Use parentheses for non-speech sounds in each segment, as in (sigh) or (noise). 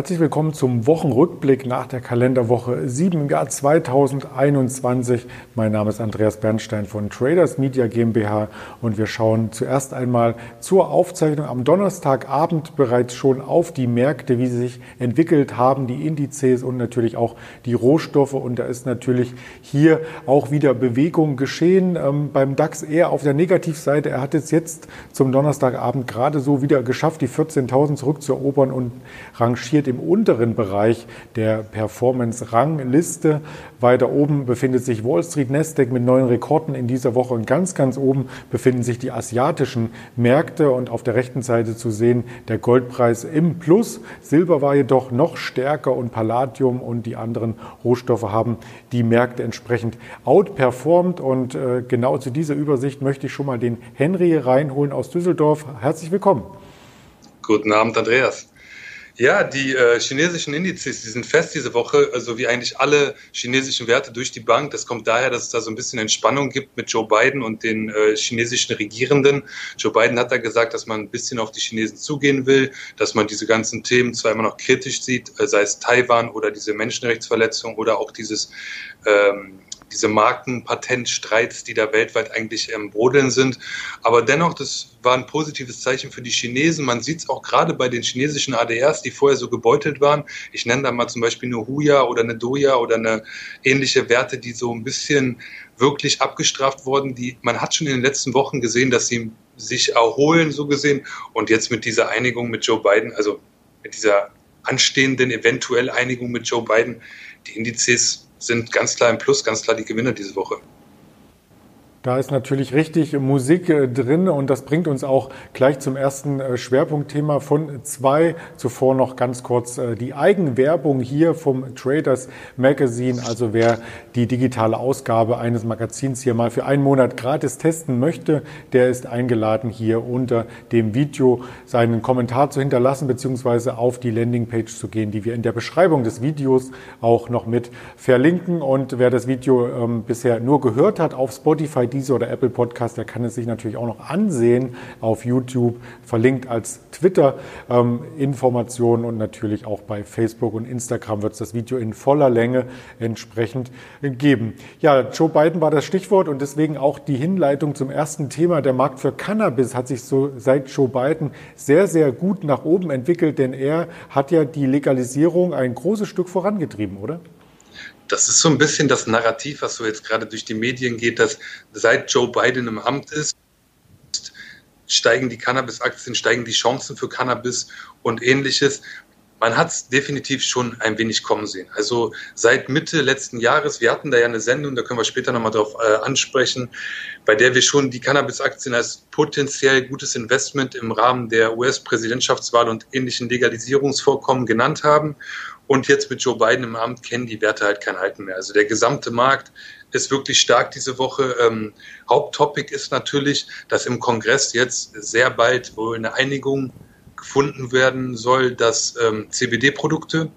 Herzlich willkommen zum Wochenrückblick nach der Kalenderwoche 7 im Jahr 2021. Mein Name ist Andreas Bernstein von Traders Media GmbH und wir schauen zuerst einmal zur Aufzeichnung am Donnerstagabend bereits schon auf die Märkte, wie sie sich entwickelt haben, die Indizes und natürlich auch die Rohstoffe. Und da ist natürlich hier auch wieder Bewegung geschehen. Ähm, beim DAX eher auf der Negativseite. Er hat es jetzt zum Donnerstagabend gerade so wieder geschafft, die 14.000 zurückzuerobern und rangiert rangiert im unteren Bereich der Performance-Rangliste. Weiter oben befindet sich Wall Street Nasdaq mit neuen Rekorden in dieser Woche und ganz, ganz oben befinden sich die asiatischen Märkte und auf der rechten Seite zu sehen der Goldpreis im Plus. Silber war jedoch noch stärker und Palladium und die anderen Rohstoffe haben die Märkte entsprechend outperformed und äh, genau zu dieser Übersicht möchte ich schon mal den Henry reinholen aus Düsseldorf. Herzlich willkommen. Guten Abend, Andreas. Ja, die äh, chinesischen Indizes, die sind fest diese Woche, so also wie eigentlich alle chinesischen Werte durch die Bank. Das kommt daher, dass es da so ein bisschen Entspannung gibt mit Joe Biden und den äh, chinesischen Regierenden. Joe Biden hat da gesagt, dass man ein bisschen auf die Chinesen zugehen will, dass man diese ganzen Themen zwar immer noch kritisch sieht, äh, sei es Taiwan oder diese Menschenrechtsverletzung oder auch dieses ähm, diese Markenpatentstreits, die da weltweit eigentlich im Brodeln sind. Aber dennoch, das war ein positives Zeichen für die Chinesen. Man sieht es auch gerade bei den chinesischen ADRs, die vorher so gebeutelt waren. Ich nenne da mal zum Beispiel eine Huya oder eine Doya oder eine ähnliche Werte, die so ein bisschen wirklich abgestraft wurden. Die, man hat schon in den letzten Wochen gesehen, dass sie sich erholen, so gesehen. Und jetzt mit dieser Einigung mit Joe Biden, also mit dieser anstehenden eventuell Einigung mit Joe Biden, die Indizes sind ganz klar im Plus, ganz klar die Gewinner diese Woche. Da ist natürlich richtig Musik äh, drin und das bringt uns auch gleich zum ersten äh, Schwerpunktthema von zwei. Zuvor noch ganz kurz äh, die Eigenwerbung hier vom Traders Magazine. Also wer die digitale Ausgabe eines Magazins hier mal für einen Monat gratis testen möchte, der ist eingeladen, hier unter dem Video seinen Kommentar zu hinterlassen beziehungsweise auf die Landingpage zu gehen, die wir in der Beschreibung des Videos auch noch mit verlinken. Und wer das Video ähm, bisher nur gehört hat auf Spotify, Deezer oder Apple Podcast, der kann es sich natürlich auch noch ansehen auf YouTube, verlinkt als Twitter-Informationen ähm, und natürlich auch bei Facebook und Instagram wird es das Video in voller Länge entsprechend geben. Ja, Joe Biden war das Stichwort und deswegen auch die Hinleitung zum ersten Thema. Der Markt für Cannabis hat sich so seit Joe Biden sehr, sehr gut nach oben entwickelt, denn er hat ja die Legalisierung ein großes Stück vorangetrieben, oder? Das ist so ein bisschen das Narrativ, was so jetzt gerade durch die Medien geht, dass seit Joe Biden im Amt ist, steigen die Cannabis-Aktien, steigen die Chancen für Cannabis und ähnliches. Man hat es definitiv schon ein wenig kommen sehen. Also seit Mitte letzten Jahres, wir hatten da ja eine Sendung, da können wir später nochmal drauf äh, ansprechen, bei der wir schon die Cannabis-Aktien als potenziell gutes Investment im Rahmen der US-Präsidentschaftswahl und ähnlichen Legalisierungsvorkommen genannt haben. Und jetzt mit Joe Biden im Amt kennen die Werte halt kein Halten mehr. Also der gesamte Markt ist wirklich stark diese Woche. Ähm, Haupttopic ist natürlich, dass im Kongress jetzt sehr bald wohl eine Einigung gefunden werden soll, dass ähm, CBD-Produkte,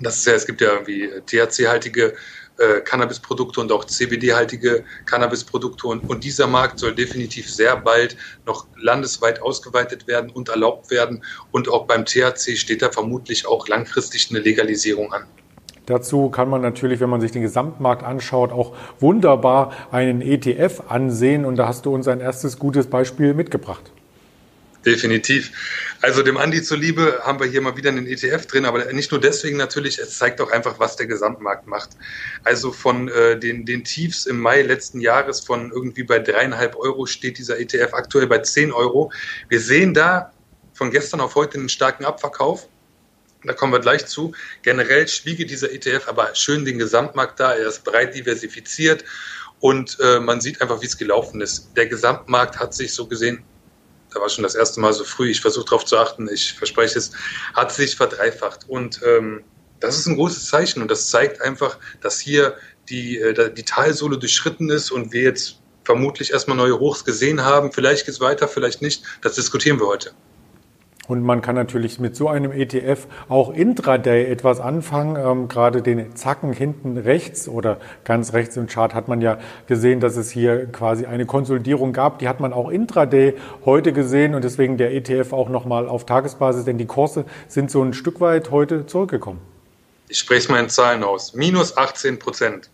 das ist ja, es gibt ja irgendwie THC-haltige äh, Cannabisprodukte und auch CBD-haltige Cannabisprodukte. Und, und dieser Markt soll definitiv sehr bald noch landesweit ausgeweitet werden und erlaubt werden. Und auch beim THC steht da vermutlich auch langfristig eine Legalisierung an. Dazu kann man natürlich, wenn man sich den Gesamtmarkt anschaut, auch wunderbar einen ETF ansehen. Und da hast du uns ein erstes gutes Beispiel mitgebracht. Definitiv. Also dem Andi zuliebe haben wir hier mal wieder einen ETF drin, aber nicht nur deswegen natürlich, es zeigt auch einfach, was der Gesamtmarkt macht. Also von äh, den, den Tiefs im Mai letzten Jahres von irgendwie bei dreieinhalb Euro steht dieser ETF aktuell bei zehn Euro. Wir sehen da von gestern auf heute einen starken Abverkauf. Da kommen wir gleich zu. Generell schwiege dieser ETF aber schön den Gesamtmarkt da. Er ist breit diversifiziert und äh, man sieht einfach, wie es gelaufen ist. Der Gesamtmarkt hat sich so gesehen da war schon das erste Mal so früh, ich versuche darauf zu achten, ich verspreche es, hat sich verdreifacht. Und ähm, das ist ein großes Zeichen und das zeigt einfach, dass hier die, äh, die Talsohle durchschritten ist und wir jetzt vermutlich erstmal neue Hochs gesehen haben. Vielleicht geht es weiter, vielleicht nicht. Das diskutieren wir heute. Und man kann natürlich mit so einem ETF auch intraday etwas anfangen. Ähm, gerade den Zacken hinten rechts oder ganz rechts im Chart hat man ja gesehen, dass es hier quasi eine Konsolidierung gab. Die hat man auch intraday heute gesehen und deswegen der ETF auch nochmal auf Tagesbasis, denn die Kurse sind so ein Stück weit heute zurückgekommen. Ich spreche es mal in Zahlen aus. Minus 18 Prozent.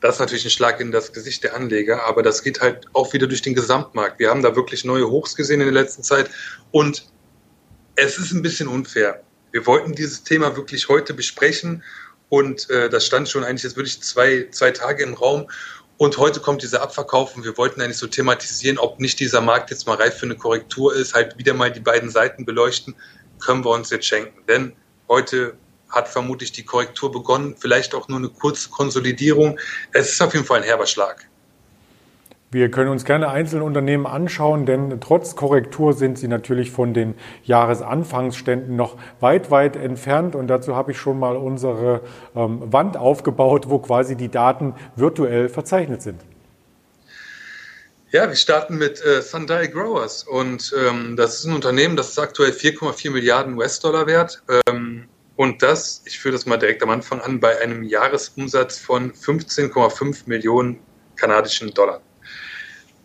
Das ist natürlich ein Schlag in das Gesicht der Anleger, aber das geht halt auch wieder durch den Gesamtmarkt. Wir haben da wirklich neue Hochs gesehen in der letzten Zeit und es ist ein bisschen unfair. Wir wollten dieses Thema wirklich heute besprechen und äh, das stand schon eigentlich jetzt wirklich zwei, zwei Tage im Raum. Und heute kommt dieser Abverkauf und wir wollten eigentlich so thematisieren, ob nicht dieser Markt jetzt mal reif für eine Korrektur ist, halt wieder mal die beiden Seiten beleuchten, können wir uns jetzt schenken. Denn heute hat vermutlich die Korrektur begonnen, vielleicht auch nur eine kurze Konsolidierung. Es ist auf jeden Fall ein herber Schlag. Wir können uns gerne einzelne Unternehmen anschauen, denn trotz Korrektur sind sie natürlich von den Jahresanfangsständen noch weit, weit entfernt. Und dazu habe ich schon mal unsere ähm, Wand aufgebaut, wo quasi die Daten virtuell verzeichnet sind. Ja, wir starten mit äh, Sunday Growers und ähm, das ist ein Unternehmen, das ist aktuell 4,4 Milliarden US-Dollar wert. Ähm, und das, ich führe das mal direkt am Anfang an, bei einem Jahresumsatz von 15,5 Millionen kanadischen Dollar.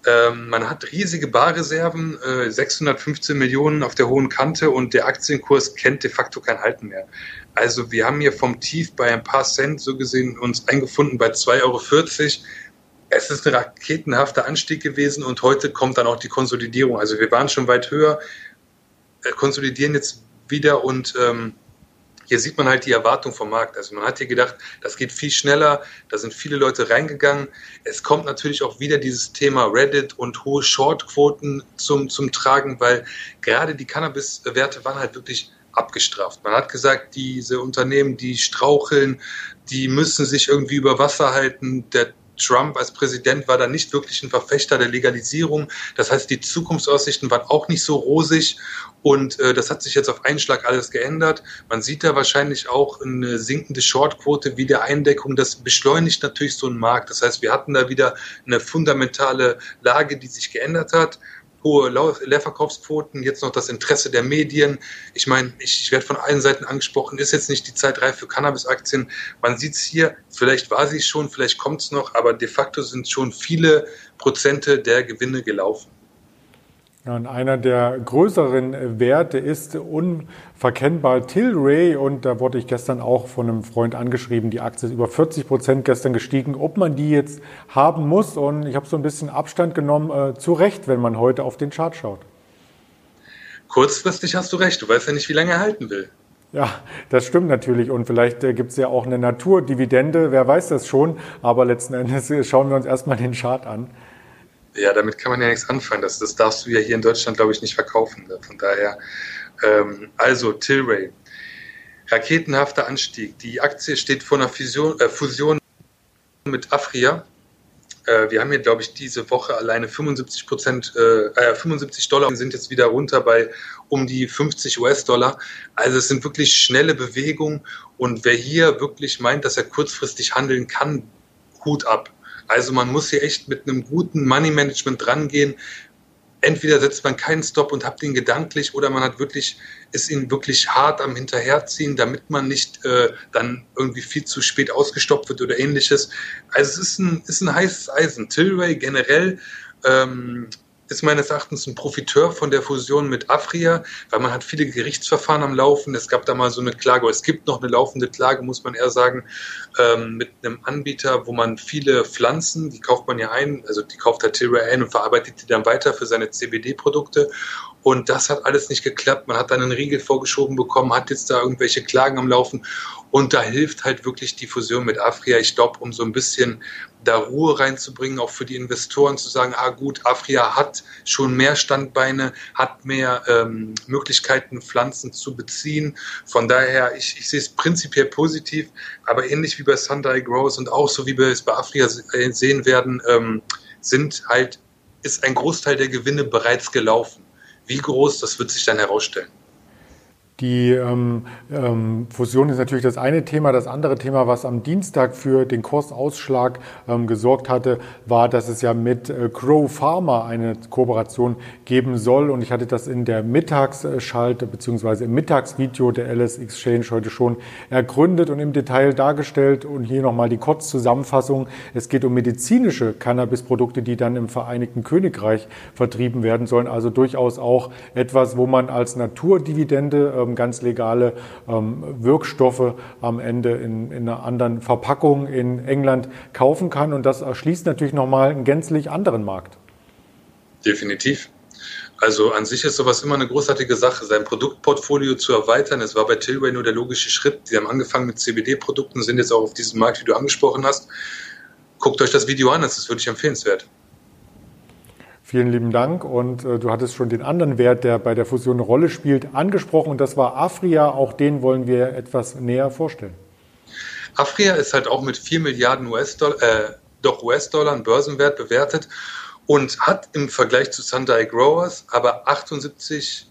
Ähm, man hat riesige Barreserven, äh, 615 Millionen auf der hohen Kante und der Aktienkurs kennt de facto kein Halten mehr. Also wir haben hier vom Tief bei ein paar Cent so gesehen uns eingefunden bei 2,40 Euro. Es ist ein raketenhafter Anstieg gewesen und heute kommt dann auch die Konsolidierung. Also wir waren schon weit höher, äh, konsolidieren jetzt wieder und ähm, hier sieht man halt die Erwartung vom Markt. Also man hat hier gedacht, das geht viel schneller, da sind viele Leute reingegangen. Es kommt natürlich auch wieder dieses Thema Reddit und hohe Shortquoten zum, zum Tragen, weil gerade die Cannabis-Werte waren halt wirklich abgestraft. Man hat gesagt, diese Unternehmen, die straucheln, die müssen sich irgendwie über Wasser halten. Der Trump als Präsident war da nicht wirklich ein Verfechter der Legalisierung. Das heißt, die Zukunftsaussichten waren auch nicht so rosig. Und äh, das hat sich jetzt auf einen Schlag alles geändert. Man sieht da wahrscheinlich auch eine sinkende Shortquote wie der Eindeckung. Das beschleunigt natürlich so einen Markt. Das heißt, wir hatten da wieder eine fundamentale Lage, die sich geändert hat hohe Leerverkaufsquoten, jetzt noch das Interesse der Medien. Ich meine, ich, ich werde von allen Seiten angesprochen, ist jetzt nicht die Zeit reif für Cannabis-Aktien. Man sieht es hier, vielleicht war sie schon, vielleicht kommt es noch, aber de facto sind schon viele Prozente der Gewinne gelaufen. Ja, und einer der größeren Werte ist unverkennbar Tilray. Und da wurde ich gestern auch von einem Freund angeschrieben, die Aktie ist über 40 Prozent gestern gestiegen, ob man die jetzt haben muss. Und ich habe so ein bisschen Abstand genommen, äh, zu Recht, wenn man heute auf den Chart schaut. Kurzfristig hast du recht. Du weißt ja nicht, wie lange er halten will. Ja, das stimmt natürlich. Und vielleicht äh, gibt es ja auch eine Naturdividende, wer weiß das schon. Aber letzten Endes äh, schauen wir uns erstmal den Chart an. Ja, damit kann man ja nichts anfangen. Das, das darfst du ja hier in Deutschland, glaube ich, nicht verkaufen. Ne? Von daher, ähm, also Tilray. Raketenhafter Anstieg. Die Aktie steht vor einer Fusion, äh, Fusion mit Afria. Äh, wir haben hier, glaube ich, diese Woche alleine 75 Prozent, äh, 75 äh, Dollar sind jetzt wieder runter bei um die 50 US-Dollar. Also es sind wirklich schnelle Bewegungen. Und wer hier wirklich meint, dass er kurzfristig handeln kann, Hut ab. Also man muss hier echt mit einem guten Money Management drangehen. Entweder setzt man keinen Stop und habt ihn gedanklich oder man hat wirklich, ist ihn wirklich hart am Hinterherziehen, damit man nicht äh, dann irgendwie viel zu spät ausgestoppt wird oder ähnliches. Also es ist ein, ist ein heißes Eisen. Tilray generell ähm, ist meines Erachtens ein Profiteur von der Fusion mit Afria, weil man hat viele Gerichtsverfahren am Laufen. Es gab da mal so eine Klage, es gibt noch eine laufende Klage, muss man eher sagen, ähm, mit einem Anbieter, wo man viele Pflanzen, die kauft man ja ein, also die kauft der Tilray ein und verarbeitet die dann weiter für seine CBD-Produkte. Und das hat alles nicht geklappt. Man hat dann einen Riegel vorgeschoben bekommen, hat jetzt da irgendwelche Klagen am Laufen. Und da hilft halt wirklich die Fusion mit Afria. Ich glaube, um so ein bisschen da Ruhe reinzubringen, auch für die Investoren zu sagen, ah gut, Afria hat schon mehr Standbeine, hat mehr ähm, Möglichkeiten, Pflanzen zu beziehen. Von daher, ich, ich sehe es prinzipiell positiv, aber ähnlich wie bei Sunday Grows und auch so wie wir es bei Afria sehen werden, ähm, sind halt, ist ein Großteil der Gewinne bereits gelaufen. Wie groß, das wird sich dann herausstellen. Die ähm, ähm, Fusion ist natürlich das eine Thema. Das andere Thema, was am Dienstag für den Kursausschlag ähm, gesorgt hatte, war, dass es ja mit äh, Crow Pharma eine Kooperation geben soll. Und ich hatte das in der Mittagsschalte bzw. im Mittagsvideo der LS Exchange heute schon ergründet und im Detail dargestellt. Und hier nochmal die Kurzzusammenfassung. Es geht um medizinische Cannabisprodukte, die dann im Vereinigten Königreich vertrieben werden sollen. Also durchaus auch etwas, wo man als Naturdividende ähm, ganz legale ähm, Wirkstoffe am Ende in, in, einer anderen Verpackung in England kaufen kann. Und das erschließt natürlich nochmal einen gänzlich anderen Markt. Definitiv. Also an sich ist sowas immer eine großartige Sache, sein Produktportfolio zu erweitern. Es war bei Tilray nur der logische Schritt. Die haben angefangen mit CBD-Produkten, sind jetzt auch auf diesem Markt, wie du angesprochen hast. Guckt euch das Video an, das ist wirklich empfehlenswert. Vielen lieben Dank. Und äh, du hattest schon den anderen Wert, der bei der Fusion eine Rolle spielt, angesprochen. Und das war Afria. Auch den wollen wir etwas näher vorstellen. Afria ist halt auch mit 4 Milliarden US-Dollar, äh, doch US-Dollar Börsenwert bewertet und hat im Vergleich zu Sunday Growers aber 78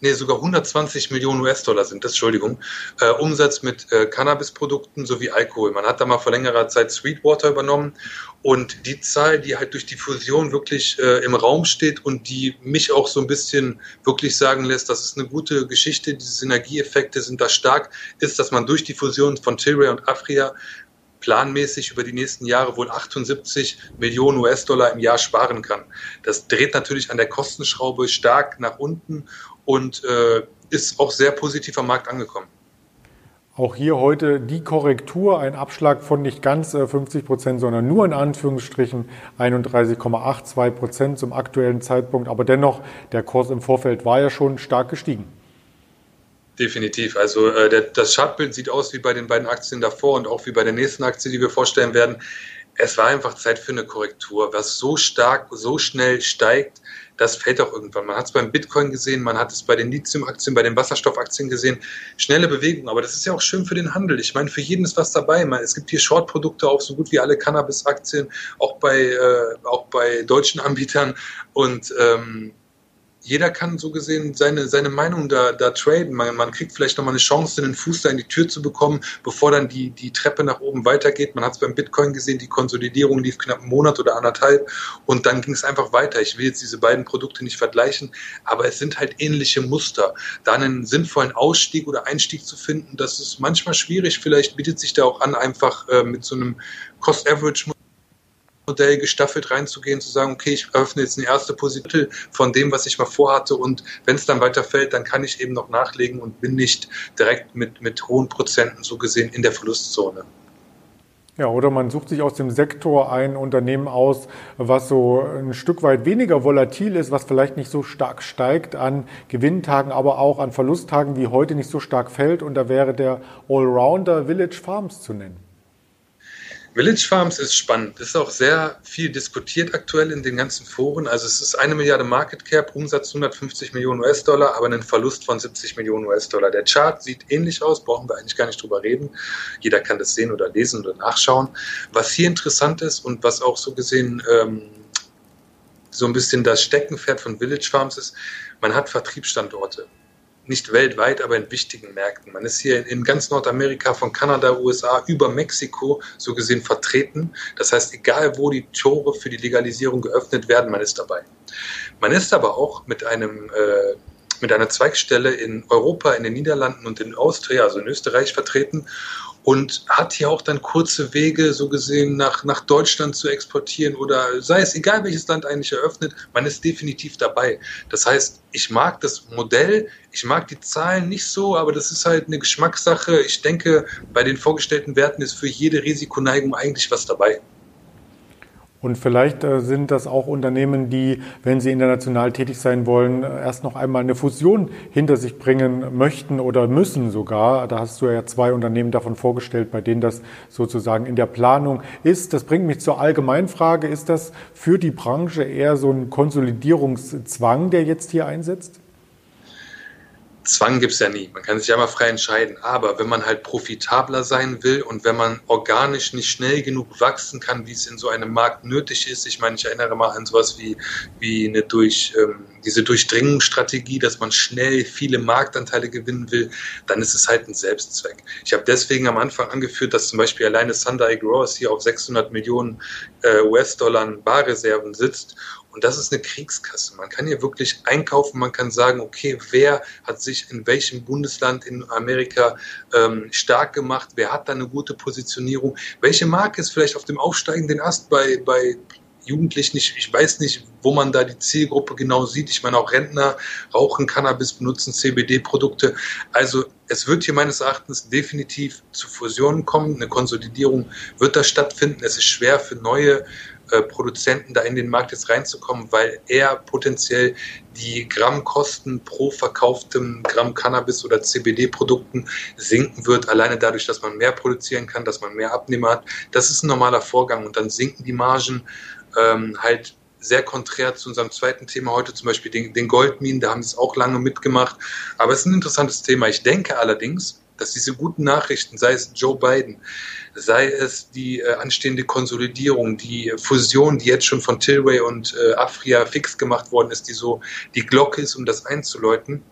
nee, sogar 120 Millionen US-Dollar sind das, Entschuldigung, äh, Umsatz mit äh, Cannabisprodukten sowie Alkohol. Man hat da mal vor längerer Zeit Sweetwater übernommen und die Zahl, die halt durch die Fusion wirklich äh, im Raum steht und die mich auch so ein bisschen wirklich sagen lässt, das ist eine gute Geschichte, diese Synergieeffekte sind da stark, ist, dass man durch die Fusion von Tilray und Afria planmäßig über die nächsten Jahre wohl 78 Millionen US-Dollar im Jahr sparen kann. Das dreht natürlich an der Kostenschraube stark nach unten und äh, ist auch sehr positiv am Markt angekommen. Auch hier heute die Korrektur, ein Abschlag von nicht ganz 50 äh, Prozent, sondern nur in Anführungsstrichen 31,82 Prozent zum aktuellen Zeitpunkt. Aber dennoch, der Kurs im Vorfeld war ja schon stark gestiegen. Definitiv. Also äh, der, das Chartbild sieht aus wie bei den beiden Aktien davor und auch wie bei der nächsten Aktie, die wir vorstellen werden. Es war einfach Zeit für eine Korrektur. Was so stark, so schnell steigt, das fällt auch irgendwann. Man hat es beim Bitcoin gesehen, man hat es bei den Lithium-Aktien, bei den Wasserstoffaktien gesehen. Schnelle Bewegung, aber das ist ja auch schön für den Handel. Ich meine, für jeden ist was dabei. Es gibt hier Short-Produkte auf so gut wie alle Cannabis-Aktien, auch bei, äh, auch bei deutschen Anbietern. Und ähm, jeder kann so gesehen seine, seine Meinung da, da traden. Man, man kriegt vielleicht nochmal eine Chance, den Fuß da in die Tür zu bekommen, bevor dann die, die Treppe nach oben weitergeht. Man hat es beim Bitcoin gesehen, die Konsolidierung lief knapp einen Monat oder anderthalb und dann ging es einfach weiter. Ich will jetzt diese beiden Produkte nicht vergleichen, aber es sind halt ähnliche Muster. Da einen sinnvollen Ausstieg oder Einstieg zu finden, das ist manchmal schwierig. Vielleicht bietet sich da auch an, einfach äh, mit so einem Cost-Average Modell gestaffelt reinzugehen, zu sagen, okay, ich eröffne jetzt eine erste Position von dem, was ich mal vorhatte und wenn es dann weiterfällt, dann kann ich eben noch nachlegen und bin nicht direkt mit, mit hohen Prozenten so gesehen in der Verlustzone. Ja, oder man sucht sich aus dem Sektor ein Unternehmen aus, was so ein Stück weit weniger volatil ist, was vielleicht nicht so stark steigt an Gewinntagen, aber auch an Verlusttagen wie heute nicht so stark fällt. Und da wäre der Allrounder Village Farms zu nennen. Village Farms ist spannend. Ist auch sehr viel diskutiert aktuell in den ganzen Foren. Also es ist eine Milliarde Market Cap, Umsatz 150 Millionen US-Dollar, aber einen Verlust von 70 Millionen US-Dollar. Der Chart sieht ähnlich aus, brauchen wir eigentlich gar nicht drüber reden. Jeder kann das sehen oder lesen oder nachschauen. Was hier interessant ist und was auch so gesehen ähm, so ein bisschen das Steckenpferd von Village Farms ist, man hat Vertriebsstandorte nicht weltweit, aber in wichtigen Märkten. Man ist hier in ganz Nordamerika, von Kanada, USA über Mexiko so gesehen vertreten. Das heißt, egal wo die Tore für die Legalisierung geöffnet werden, man ist dabei. Man ist aber auch mit einem äh, mit einer Zweigstelle in Europa, in den Niederlanden und in Austria, also in Österreich vertreten und hat hier auch dann kurze Wege so gesehen nach, nach Deutschland zu exportieren oder sei es egal welches Land eigentlich eröffnet, man ist definitiv dabei. Das heißt, ich mag das Modell, ich mag die Zahlen nicht so, aber das ist halt eine Geschmackssache. Ich denke, bei den vorgestellten Werten ist für jede Risikoneigung eigentlich was dabei. Und vielleicht äh, sind das auch Unternehmen, die, wenn sie international tätig sein wollen, erst noch einmal eine Fusion hinter sich bringen möchten oder müssen sogar. Da hast du ja zwei Unternehmen davon vorgestellt, bei denen das sozusagen in der Planung ist. Das bringt mich zur Allgemeinfrage. Ist das für die Branche eher so ein Konsolidierungszwang, der jetzt hier einsetzt? Zwang gibt es ja nie. Man kann sich ja immer frei entscheiden. Aber wenn man halt profitabler sein will und wenn man organisch nicht schnell genug wachsen kann, wie es in so einem Markt nötig ist, ich meine, ich erinnere mal an sowas wie, wie eine durch, ähm, diese Durchdringungsstrategie, dass man schnell viele Marktanteile gewinnen will, dann ist es halt ein Selbstzweck. Ich habe deswegen am Anfang angeführt, dass zum Beispiel alleine Sunday Growers hier auf 600 Millionen äh, US-Dollar Barreserven sitzt und das ist eine Kriegskasse. Man kann hier wirklich einkaufen, man kann sagen, okay, wer hat sich in welchem Bundesland in Amerika ähm, stark gemacht, wer hat da eine gute Positionierung, welche Marke ist vielleicht auf dem aufsteigenden Ast bei, bei Jugendlichen, ich, ich weiß nicht, wo man da die Zielgruppe genau sieht. Ich meine, auch Rentner rauchen Cannabis, benutzen CBD-Produkte. Also es wird hier meines Erachtens definitiv zu Fusionen kommen. Eine Konsolidierung wird da stattfinden. Es ist schwer für neue äh, Produzenten da in den Markt jetzt reinzukommen, weil er potenziell die Grammkosten pro verkauftem Gramm Cannabis oder CBD-Produkten sinken wird, alleine dadurch, dass man mehr produzieren kann, dass man mehr Abnehmer hat. Das ist ein normaler Vorgang und dann sinken die Margen ähm, halt sehr konträr zu unserem zweiten Thema heute, zum Beispiel den, den Goldminen, da haben sie es auch lange mitgemacht. Aber es ist ein interessantes Thema. Ich denke allerdings, dass diese guten Nachrichten, sei es Joe Biden, sei es die äh, anstehende Konsolidierung, die Fusion, die jetzt schon von Tilray und äh, Afria fix gemacht worden ist, die so die Glocke ist, um das einzuläuten,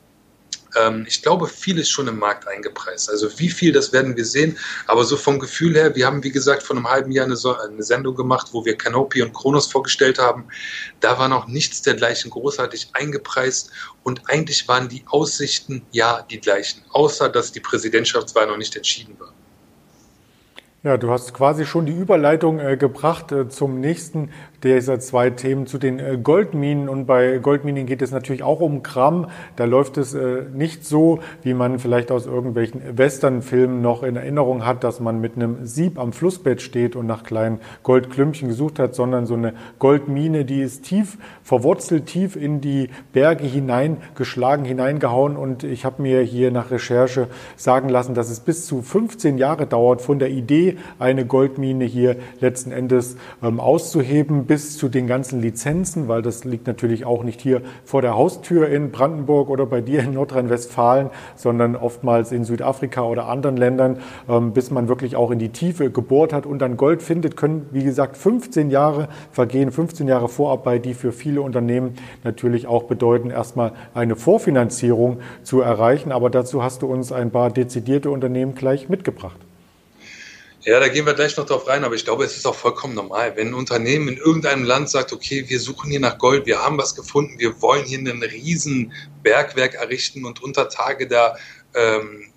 ähm, ich glaube, viel ist schon im Markt eingepreist. Also wie viel, das werden wir sehen. Aber so vom Gefühl her, wir haben, wie gesagt, vor einem halben Jahr eine, so eine Sendung gemacht, wo wir Canopy und Kronos vorgestellt haben. Da war noch nichts dergleichen großartig eingepreist. Und eigentlich waren die Aussichten ja die gleichen, außer dass die Präsidentschaftswahl noch nicht entschieden war. Ja, du hast quasi schon die Überleitung äh, gebracht äh, zum nächsten dieser zwei Themen, zu den äh, Goldminen. Und bei Goldminen geht es natürlich auch um Gramm. Da läuft es äh, nicht so, wie man vielleicht aus irgendwelchen Westernfilmen noch in Erinnerung hat, dass man mit einem Sieb am Flussbett steht und nach kleinen Goldklümpchen gesucht hat, sondern so eine Goldmine, die ist tief verwurzelt, tief in die Berge hineingeschlagen, hineingehauen. Und ich habe mir hier nach Recherche sagen lassen, dass es bis zu 15 Jahre dauert von der Idee, eine Goldmine hier letzten Endes ähm, auszuheben, bis zu den ganzen Lizenzen, weil das liegt natürlich auch nicht hier vor der Haustür in Brandenburg oder bei dir in Nordrhein-Westfalen, sondern oftmals in Südafrika oder anderen Ländern, ähm, bis man wirklich auch in die Tiefe gebohrt hat und dann Gold findet, können, wie gesagt, 15 Jahre vergehen, 15 Jahre Vorarbeit, die für viele Unternehmen natürlich auch bedeuten, erstmal eine Vorfinanzierung zu erreichen. Aber dazu hast du uns ein paar dezidierte Unternehmen gleich mitgebracht. Ja, da gehen wir gleich noch drauf rein, aber ich glaube, es ist auch vollkommen normal. Wenn ein Unternehmen in irgendeinem Land sagt, okay, wir suchen hier nach Gold, wir haben was gefunden, wir wollen hier ein riesen Bergwerk errichten und unter Tage da ähm,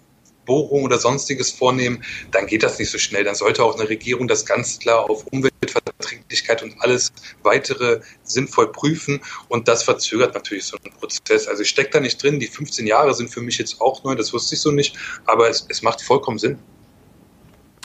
Bohrung oder sonstiges vornehmen, dann geht das nicht so schnell. Dann sollte auch eine Regierung das ganz klar auf Umweltverträglichkeit und alles weitere sinnvoll prüfen. Und das verzögert natürlich so einen Prozess. Also ich stecke da nicht drin. Die 15 Jahre sind für mich jetzt auch neu, das wusste ich so nicht. Aber es, es macht vollkommen Sinn.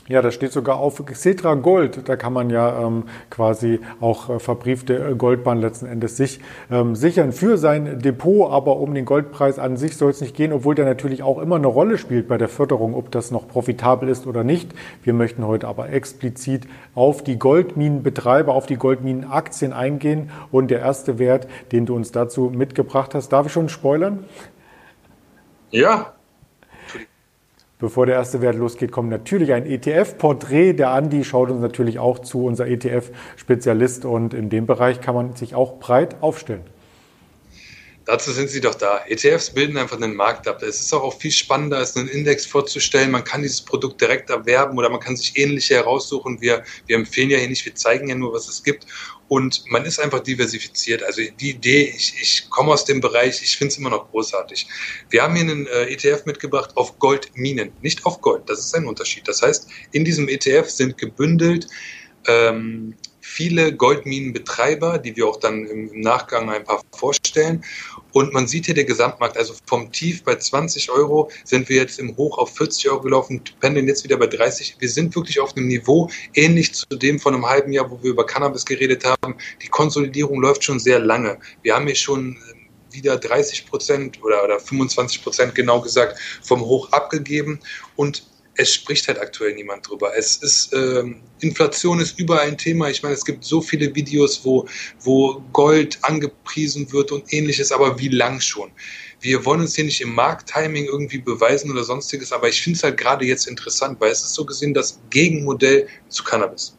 Ja, das steht sogar auf Xetra Gold. Da kann man ja ähm, quasi auch äh, verbriefte Goldbahn letzten Endes sich ähm, sichern für sein Depot. Aber um den Goldpreis an sich soll es nicht gehen, obwohl der natürlich auch immer eine Rolle spielt bei der Förderung, ob das noch profitabel ist oder nicht. Wir möchten heute aber explizit auf die Goldminenbetreiber, auf die Goldminenaktien eingehen. Und der erste Wert, den du uns dazu mitgebracht hast, darf ich schon spoilern? Ja, Bevor der erste Wert losgeht, kommt natürlich ein ETF-Porträt. Der Andi schaut uns natürlich auch zu, unser ETF-Spezialist. Und in dem Bereich kann man sich auch breit aufstellen. Dazu sind sie doch da. ETFs bilden einfach einen Markt ab. Es ist auch, auch viel spannender, als einen Index vorzustellen. Man kann dieses Produkt direkt erwerben oder man kann sich ähnliche heraussuchen. Wir, wir empfehlen ja hier nicht, wir zeigen ja nur, was es gibt. Und man ist einfach diversifiziert. Also die Idee, ich, ich komme aus dem Bereich, ich finde es immer noch großartig. Wir haben hier einen äh, ETF mitgebracht auf Goldminen, nicht auf Gold. Das ist ein Unterschied. Das heißt, in diesem ETF sind gebündelt ähm, viele Goldminenbetreiber, die wir auch dann im Nachgang ein paar vorstellen. Und man sieht hier den Gesamtmarkt, also vom Tief bei 20 Euro sind wir jetzt im Hoch auf 40 Euro gelaufen, pendeln jetzt wieder bei 30. Wir sind wirklich auf einem Niveau ähnlich zu dem von einem halben Jahr, wo wir über Cannabis geredet haben. Die Konsolidierung läuft schon sehr lange. Wir haben hier schon äh, wieder 30 Prozent oder, oder 25 Prozent genau gesagt vom Hoch abgegeben und es spricht halt aktuell niemand drüber. Es ist, ähm, Inflation ist überall ein Thema. Ich meine, es gibt so viele Videos, wo, wo Gold angepriesen wird und ähnliches, aber wie lang schon? Wir wollen uns hier nicht im Markttiming irgendwie beweisen oder sonstiges, aber ich finde es halt gerade jetzt interessant, weil es ist so gesehen das Gegenmodell zu Cannabis.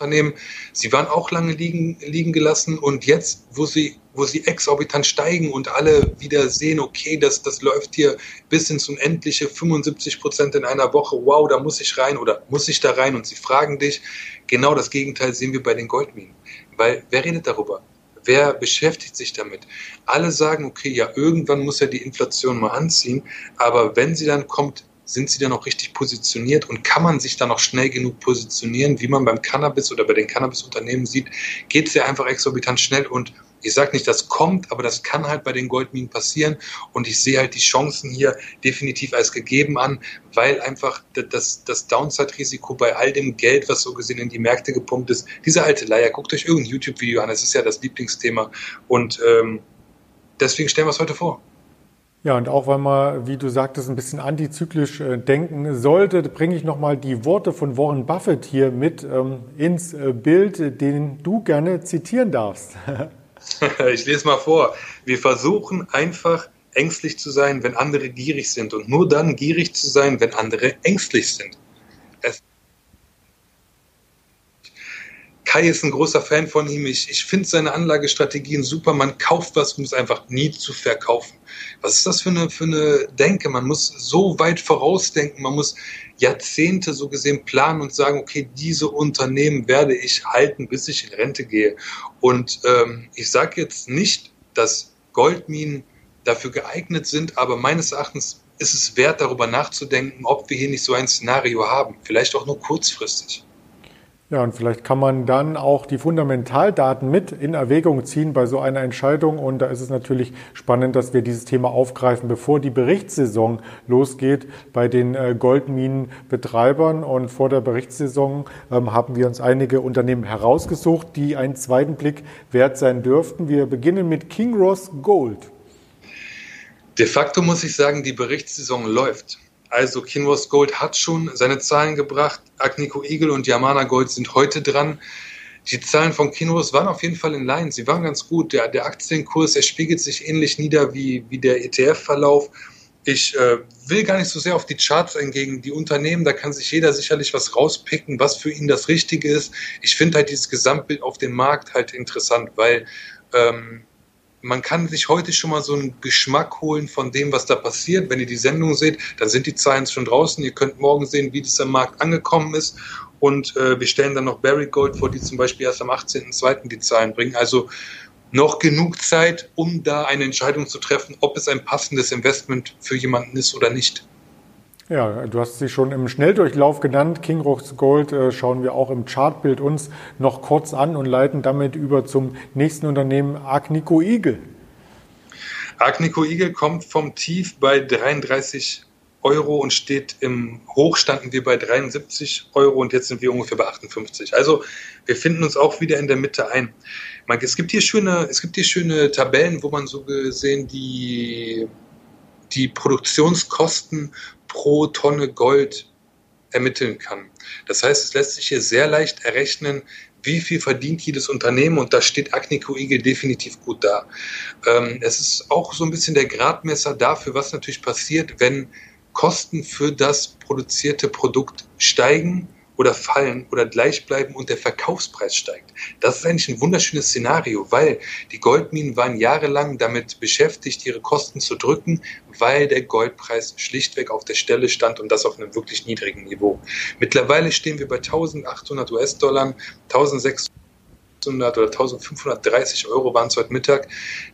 Unternehmen. Sie waren auch lange liegen, liegen gelassen und jetzt, wo sie, wo sie exorbitant steigen und alle wieder sehen, okay, das, das läuft hier bis ins Unendliche, 75 Prozent in einer Woche, wow, da muss ich rein oder muss ich da rein und sie fragen dich, genau das Gegenteil sehen wir bei den Goldminen. Weil wer redet darüber? Wer beschäftigt sich damit? Alle sagen, okay, ja, irgendwann muss ja die Inflation mal anziehen, aber wenn sie dann kommt, sind sie dann auch richtig positioniert und kann man sich dann auch schnell genug positionieren, wie man beim Cannabis oder bei den Cannabis-Unternehmen sieht, geht es ja einfach exorbitant schnell und ich sage nicht, das kommt, aber das kann halt bei den Goldminen passieren und ich sehe halt die Chancen hier definitiv als gegeben an, weil einfach das, das Downside-Risiko bei all dem Geld, was so gesehen in die Märkte gepumpt ist, diese alte Leier, guckt euch irgendein YouTube-Video an, das ist ja das Lieblingsthema und ähm, deswegen stellen wir es heute vor. Ja, und auch weil man, wie du sagtest, ein bisschen antizyklisch äh, denken sollte, bringe ich nochmal die Worte von Warren Buffett hier mit ähm, ins äh, Bild, den du gerne zitieren darfst. (laughs) (laughs) ich lese mal vor. Wir versuchen einfach ängstlich zu sein, wenn andere gierig sind und nur dann gierig zu sein, wenn andere ängstlich sind. Es Kai ist ein großer Fan von ihm. Ich, ich finde seine Anlagestrategien super. Man kauft was, um es einfach nie zu verkaufen. Was ist das für eine, für eine Denke? Man muss so weit vorausdenken. Man muss Jahrzehnte so gesehen planen und sagen, okay, diese Unternehmen werde ich halten, bis ich in Rente gehe. Und ähm, ich sage jetzt nicht, dass Goldminen dafür geeignet sind, aber meines Erachtens ist es wert, darüber nachzudenken, ob wir hier nicht so ein Szenario haben. Vielleicht auch nur kurzfristig. Ja, und vielleicht kann man dann auch die Fundamentaldaten mit in Erwägung ziehen bei so einer Entscheidung. Und da ist es natürlich spannend, dass wir dieses Thema aufgreifen, bevor die Berichtssaison losgeht bei den äh, Goldminenbetreibern. Und vor der Berichtssaison ähm, haben wir uns einige Unternehmen herausgesucht, die einen zweiten Blick wert sein dürften. Wir beginnen mit King Ross Gold. De facto muss ich sagen, die Berichtssaison läuft. Also Kinross Gold hat schon seine Zahlen gebracht. Agnico Eagle und Yamana Gold sind heute dran. Die Zahlen von Kinross waren auf jeden Fall in Line. Sie waren ganz gut. Der, der Aktienkurs, er spiegelt sich ähnlich nieder wie, wie der ETF-Verlauf. Ich äh, will gar nicht so sehr auf die Charts eingehen. Die Unternehmen, da kann sich jeder sicherlich was rauspicken, was für ihn das Richtige ist. Ich finde halt dieses Gesamtbild auf dem Markt halt interessant, weil ähm, man kann sich heute schon mal so einen Geschmack holen von dem, was da passiert. Wenn ihr die Sendung seht, dann sind die Zahlen schon draußen. Ihr könnt morgen sehen, wie das am Markt angekommen ist. Und äh, wir stellen dann noch Barry Gold vor, die zum Beispiel erst am 18.02. die Zahlen bringen. Also noch genug Zeit, um da eine Entscheidung zu treffen, ob es ein passendes Investment für jemanden ist oder nicht. Ja, du hast sie schon im Schnelldurchlauf genannt. King Rocks Gold äh, schauen wir auch im Chartbild uns noch kurz an und leiten damit über zum nächsten Unternehmen Agnico Eagle. Agnico Eagle kommt vom Tief bei 33 Euro und steht im Hoch standen wir bei 73 Euro und jetzt sind wir ungefähr bei 58. Also wir finden uns auch wieder in der Mitte ein. Es gibt hier schöne, es gibt hier schöne Tabellen, wo man so gesehen die die Produktionskosten pro Tonne Gold ermitteln kann. Das heißt, es lässt sich hier sehr leicht errechnen, wie viel verdient jedes Unternehmen und da steht Agnico Eagle definitiv gut da. Ähm, es ist auch so ein bisschen der Gradmesser dafür, was natürlich passiert, wenn Kosten für das produzierte Produkt steigen oder fallen oder gleich bleiben und der Verkaufspreis steigt. Das ist eigentlich ein wunderschönes Szenario, weil die Goldminen waren jahrelang damit beschäftigt, ihre Kosten zu drücken, weil der Goldpreis schlichtweg auf der Stelle stand und das auf einem wirklich niedrigen Niveau. Mittlerweile stehen wir bei 1800 US-Dollar, 1600 oder 1530 Euro waren es heute Mittag.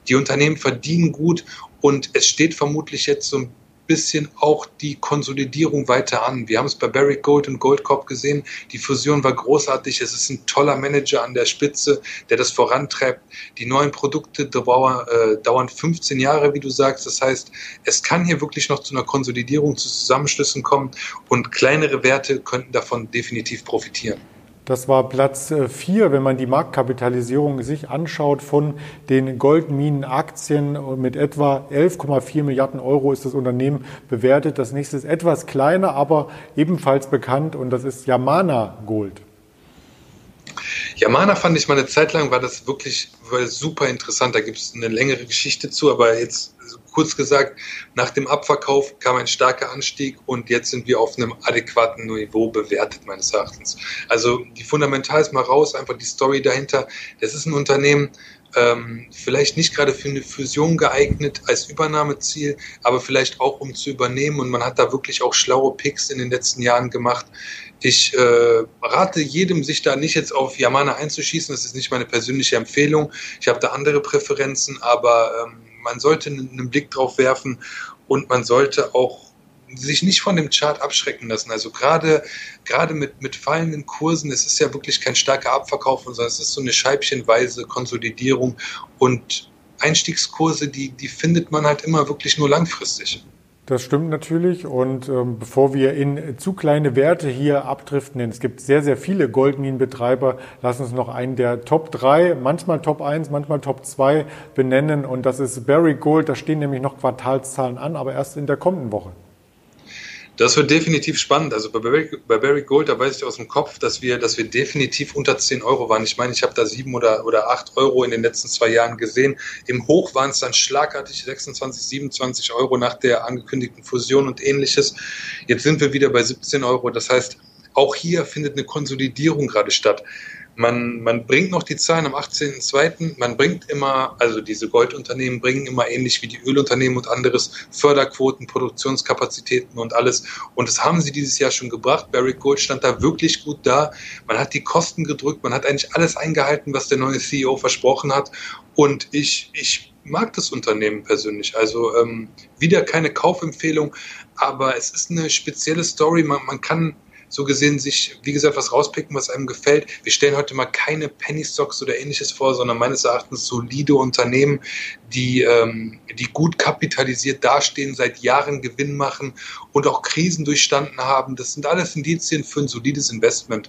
Die Unternehmen verdienen gut und es steht vermutlich jetzt so ein bisschen auch die Konsolidierung weiter an. Wir haben es bei Barrick Gold und Goldcorp gesehen. Die Fusion war großartig. Es ist ein toller Manager an der Spitze, der das vorantreibt. Die neuen Produkte dauern, äh, dauern 15 Jahre, wie du sagst. Das heißt, es kann hier wirklich noch zu einer Konsolidierung, zu Zusammenschlüssen kommen und kleinere Werte könnten davon definitiv profitieren. Das war Platz 4, wenn man die Marktkapitalisierung sich anschaut von den Goldminenaktien. Mit etwa 11,4 Milliarden Euro ist das Unternehmen bewertet. Das nächste ist etwas kleiner, aber ebenfalls bekannt und das ist Yamana Gold. Yamana fand ich mal eine Zeit lang, war das wirklich war super interessant. Da gibt es eine längere Geschichte zu, aber jetzt kurz gesagt, nach dem Abverkauf kam ein starker Anstieg und jetzt sind wir auf einem adäquaten Niveau bewertet, meines Erachtens. Also die Fundamentals mal raus, einfach die Story dahinter. Das ist ein Unternehmen, ähm, vielleicht nicht gerade für eine Fusion geeignet als Übernahmeziel, aber vielleicht auch um zu übernehmen. Und man hat da wirklich auch schlaue Picks in den letzten Jahren gemacht. Ich äh, rate jedem, sich da nicht jetzt auf Yamana einzuschießen. Das ist nicht meine persönliche Empfehlung. Ich habe da andere Präferenzen, aber ähm, man sollte einen Blick drauf werfen und man sollte auch sich nicht von dem Chart abschrecken lassen. Also gerade, gerade mit, mit fallenden Kursen, es ist ja wirklich kein starker Abverkauf, sondern es ist so eine scheibchenweise Konsolidierung und Einstiegskurse, die, die findet man halt immer wirklich nur langfristig. Das stimmt natürlich. Und ähm, bevor wir in zu kleine Werte hier abdriften, denn es gibt sehr, sehr viele Goldminenbetreiber, lass uns noch einen der Top 3, manchmal Top 1, manchmal Top 2 benennen. Und das ist Barry Gold. Da stehen nämlich noch Quartalszahlen an, aber erst in der kommenden Woche. Das wird definitiv spannend. Also bei Barry, bei Barry, Gold, da weiß ich aus dem Kopf, dass wir, dass wir definitiv unter 10 Euro waren. Ich meine, ich habe da 7 oder, oder 8 Euro in den letzten zwei Jahren gesehen. Im Hoch waren es dann schlagartig 26, 27 Euro nach der angekündigten Fusion und ähnliches. Jetzt sind wir wieder bei 17 Euro. Das heißt, auch hier findet eine Konsolidierung gerade statt. Man, man bringt noch die Zahlen am 18.02. Man bringt immer, also diese Goldunternehmen bringen immer ähnlich wie die Ölunternehmen und anderes Förderquoten, Produktionskapazitäten und alles. Und das haben sie dieses Jahr schon gebracht. Barrick Gold stand da wirklich gut da. Man hat die Kosten gedrückt. Man hat eigentlich alles eingehalten, was der neue CEO versprochen hat. Und ich, ich mag das Unternehmen persönlich. Also ähm, wieder keine Kaufempfehlung, aber es ist eine spezielle Story. Man, man kann so gesehen sich, wie gesagt, was rauspicken, was einem gefällt. Wir stellen heute mal keine Penny Stocks oder ähnliches vor, sondern meines Erachtens solide Unternehmen, die, ähm, die gut kapitalisiert dastehen, seit Jahren Gewinn machen und auch Krisen durchstanden haben. Das sind alles Indizien für ein solides Investment.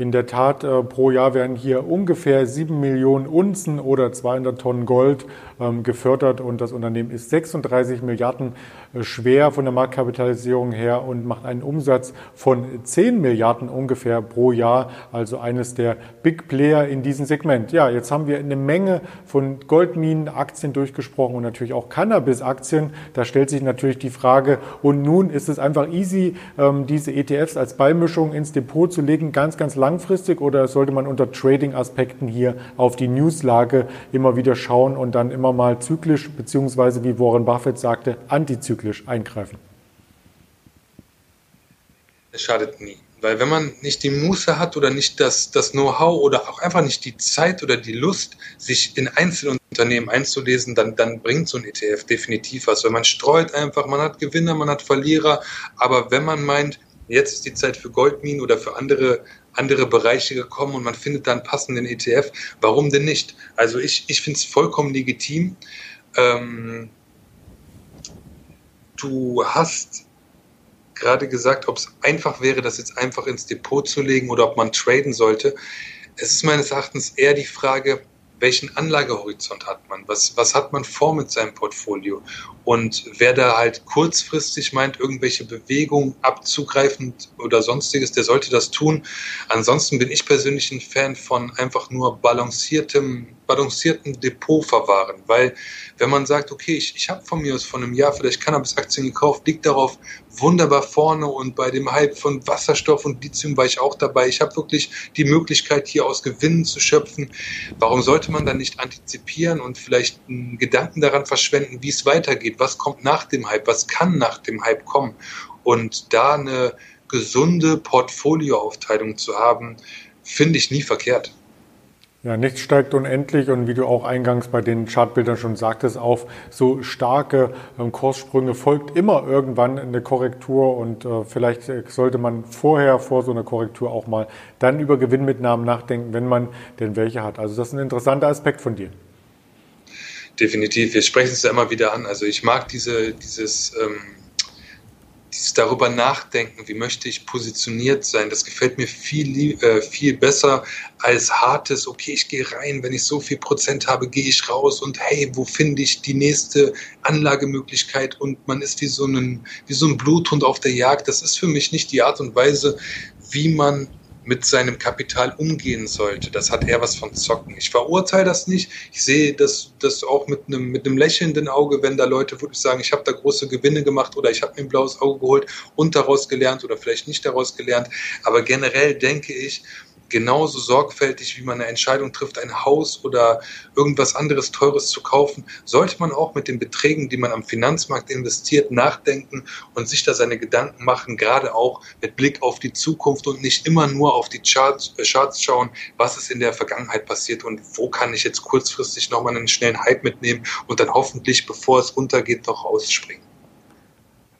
In der Tat, äh, pro Jahr werden hier ungefähr 7 Millionen Unzen oder 200 Tonnen Gold ähm, gefördert und das Unternehmen ist 36 Milliarden schwer von der Marktkapitalisierung her und macht einen Umsatz von 10 Milliarden ungefähr pro Jahr, also eines der Big Player in diesem Segment. Ja, jetzt haben wir eine Menge von Goldminenaktien durchgesprochen und natürlich auch Cannabis-Aktien. Da stellt sich natürlich die Frage, und nun ist es einfach easy, ähm, diese ETFs als Beimischung ins Depot zu legen, ganz, ganz langfristig oder sollte man unter Trading-Aspekten hier auf die Newslage immer wieder schauen und dann immer mal zyklisch beziehungsweise wie Warren Buffett sagte, antizyklisch eingreifen? Es schadet nie. Weil wenn man nicht die Muße hat oder nicht das, das Know-how oder auch einfach nicht die Zeit oder die Lust, sich in Einzelunternehmen einzulesen, dann, dann bringt so ein ETF definitiv was. Wenn man streut einfach, man hat Gewinner, man hat Verlierer, aber wenn man meint, jetzt ist die Zeit für Goldminen oder für andere andere Bereiche gekommen und man findet da einen passenden ETF. Warum denn nicht? Also ich, ich finde es vollkommen legitim. Ähm, du hast gerade gesagt, ob es einfach wäre, das jetzt einfach ins Depot zu legen oder ob man traden sollte. Es ist meines Erachtens eher die Frage, welchen Anlagehorizont hat man? Was, was hat man vor mit seinem Portfolio? Und wer da halt kurzfristig meint, irgendwelche Bewegungen abzugreifen oder sonstiges, der sollte das tun. Ansonsten bin ich persönlich ein Fan von einfach nur balanciertem, balancierten Depot verwahren, weil wenn man sagt, okay, ich, ich habe von mir aus von einem Jahr vielleicht Cannabis-Aktien gekauft, liegt darauf wunderbar vorne und bei dem Hype von Wasserstoff und Lithium war ich auch dabei. Ich habe wirklich die Möglichkeit, hier aus Gewinnen zu schöpfen. Warum sollte man dann nicht antizipieren und vielleicht einen Gedanken daran verschwenden, wie es weitergeht? Was kommt nach dem Hype? Was kann nach dem Hype kommen? Und da eine gesunde Portfolioaufteilung zu haben, finde ich nie verkehrt. Ja, nichts steigt unendlich und wie du auch eingangs bei den Chartbildern schon sagtest, auf so starke ähm, Kurssprünge folgt immer irgendwann eine Korrektur und äh, vielleicht äh, sollte man vorher vor so einer Korrektur auch mal dann über Gewinnmitnahmen nachdenken, wenn man denn welche hat. Also das ist ein interessanter Aspekt von dir. Definitiv, wir sprechen es ja immer wieder an. Also ich mag diese, dieses ähm dieses darüber nachdenken, wie möchte ich positioniert sein, das gefällt mir viel, äh, viel besser als hartes, okay, ich gehe rein, wenn ich so viel Prozent habe, gehe ich raus und hey, wo finde ich die nächste Anlagemöglichkeit und man ist wie so, ein, wie so ein Bluthund auf der Jagd. Das ist für mich nicht die Art und Weise, wie man mit seinem Kapital umgehen sollte. Das hat eher was von Zocken. Ich verurteile das nicht. Ich sehe das, das auch mit einem, mit einem lächelnden Auge, wenn da Leute wirklich sagen, ich habe da große Gewinne gemacht oder ich habe mir ein blaues Auge geholt und daraus gelernt oder vielleicht nicht daraus gelernt. Aber generell denke ich, genauso sorgfältig, wie man eine Entscheidung trifft, ein Haus oder irgendwas anderes Teures zu kaufen, sollte man auch mit den Beträgen, die man am Finanzmarkt investiert, nachdenken und sich da seine Gedanken machen, gerade auch mit Blick auf die Zukunft und nicht immer nur auf die Charts, äh, Charts schauen, was ist in der Vergangenheit passiert und wo kann ich jetzt kurzfristig nochmal einen schnellen Hype mitnehmen und dann hoffentlich, bevor es runtergeht, noch rausspringen.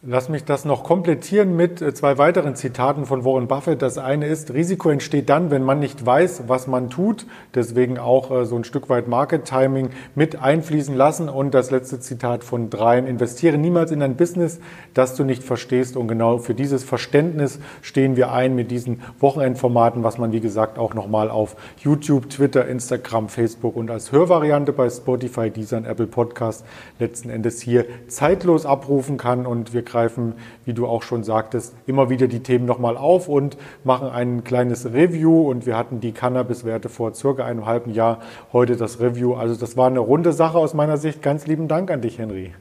Lass mich das noch komplettieren mit äh, zwei weiteren Zitaten von Warren Buffett. Das eine ist, Risiko entsteht dann, wenn man nicht weiß, was man tut. Deswegen auch äh, so ein Stück weit Market Timing mit einfließen lassen. Und das letzte Zitat von Dreien, investiere niemals in ein Business, das du nicht verstehst. Und genau für dieses Verständnis stehen wir ein mit diesen Wochenendformaten, was man wie gesagt auch nochmal auf YouTube, Twitter, Instagram, Facebook und als Hörvariante bei Spotify, Deezer und Apple Podcast letzten Endes hier zeitlos abrufen kann. Und wir greifen, wie du auch schon sagtest, immer wieder die Themen nochmal auf und machen ein kleines Review. Und wir hatten die Cannabis-Werte vor circa einem halben Jahr, heute das Review. Also das war eine runde Sache aus meiner Sicht. Ganz lieben Dank an dich, Henry.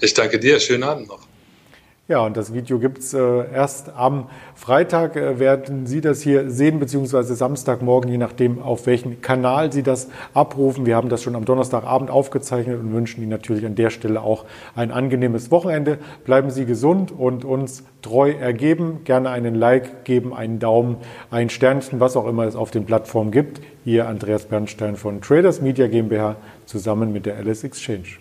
Ich danke dir. Schönen Abend noch. Ja, und das Video gibt's äh, erst am Freitag, äh, werden Sie das hier sehen, beziehungsweise Samstagmorgen, je nachdem, auf welchen Kanal Sie das abrufen. Wir haben das schon am Donnerstagabend aufgezeichnet und wünschen Ihnen natürlich an der Stelle auch ein angenehmes Wochenende. Bleiben Sie gesund und uns treu ergeben. Gerne einen Like geben, einen Daumen, ein Sternchen, was auch immer es auf den Plattformen gibt. Hier Andreas Bernstein von Traders Media GmbH zusammen mit der Alice Exchange.